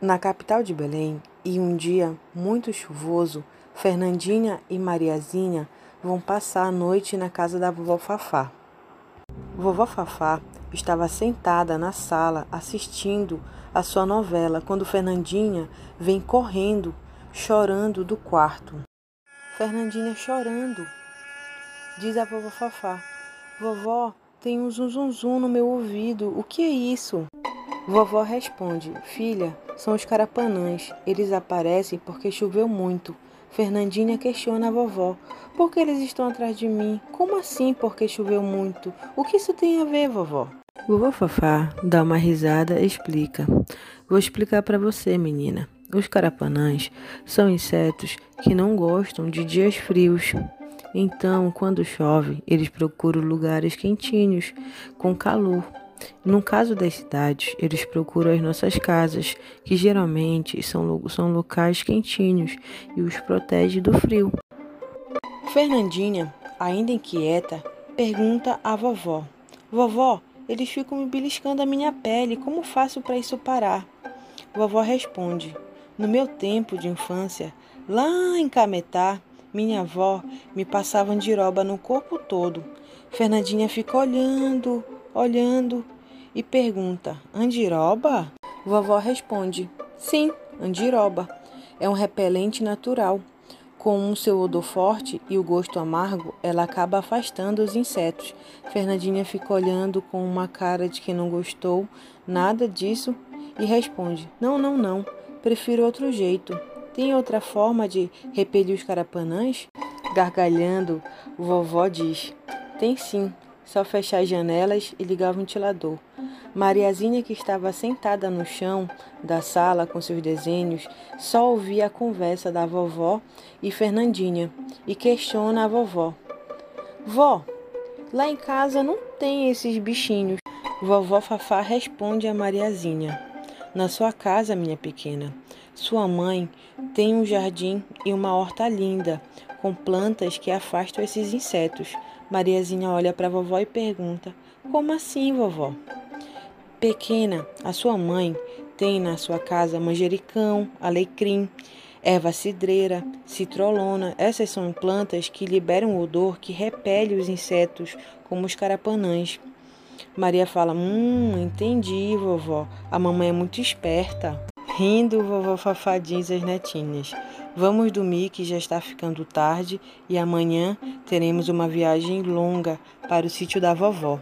Na capital de Belém, e um dia muito chuvoso, Fernandinha e Mariazinha vão passar a noite na casa da vovó Fafá. Vovó Fafá estava sentada na sala assistindo a sua novela quando Fernandinha vem correndo, chorando do quarto. Fernandinha chorando. Diz a vovó Fafá: Vovó, tem um zum zum zum no meu ouvido. O que é isso? Vovó responde: Filha, são os carapanãs. Eles aparecem porque choveu muito. Fernandinha questiona a vovó: Por que eles estão atrás de mim? Como assim porque choveu muito? O que isso tem a ver, vovó? Vovó Fafá dá uma risada e explica: Vou explicar para você, menina. Os carapanãs são insetos que não gostam de dias frios. Então, quando chove, eles procuram lugares quentinhos, com calor. No caso das cidades, eles procuram as nossas casas, que geralmente são, são locais quentinhos e os protege do frio. Fernandinha, ainda inquieta, pergunta à vovó: Vovó, eles ficam me beliscando a minha pele, como faço para isso parar? Vovó responde: No meu tempo de infância, lá em Cametá, minha avó me passava andiroba no corpo todo. Fernandinha fica olhando, olhando e pergunta: Andiroba? Vovó responde: Sim, andiroba. É um repelente natural. Com o seu odor forte e o gosto amargo, ela acaba afastando os insetos. Fernandinha fica olhando com uma cara de que não gostou nada disso e responde: Não, não, não. Prefiro outro jeito. Tem outra forma de repelir os carapanãs? Gargalhando, vovó diz: Tem sim. Só fechar as janelas e ligar o ventilador. Mariazinha, que estava sentada no chão da sala com seus desenhos, só ouvia a conversa da vovó e Fernandinha e questiona a vovó: Vó, lá em casa não tem esses bichinhos. Vovó Fafá responde a Mariazinha: Na sua casa, minha pequena, sua mãe tem um jardim e uma horta linda, com plantas que afastam esses insetos. Mariazinha olha para vovó e pergunta: Como assim, vovó? Pequena, a sua mãe tem na sua casa manjericão, alecrim, erva cidreira, citrolona. Essas são plantas que liberam um odor que repele os insetos, como os carapanãs. Maria fala: Hum, entendi, vovó. A mamãe é muito esperta. Rindo, vovó Fafá diz às netinhas: Vamos dormir que já está ficando tarde e amanhã teremos uma viagem longa para o sítio da vovó.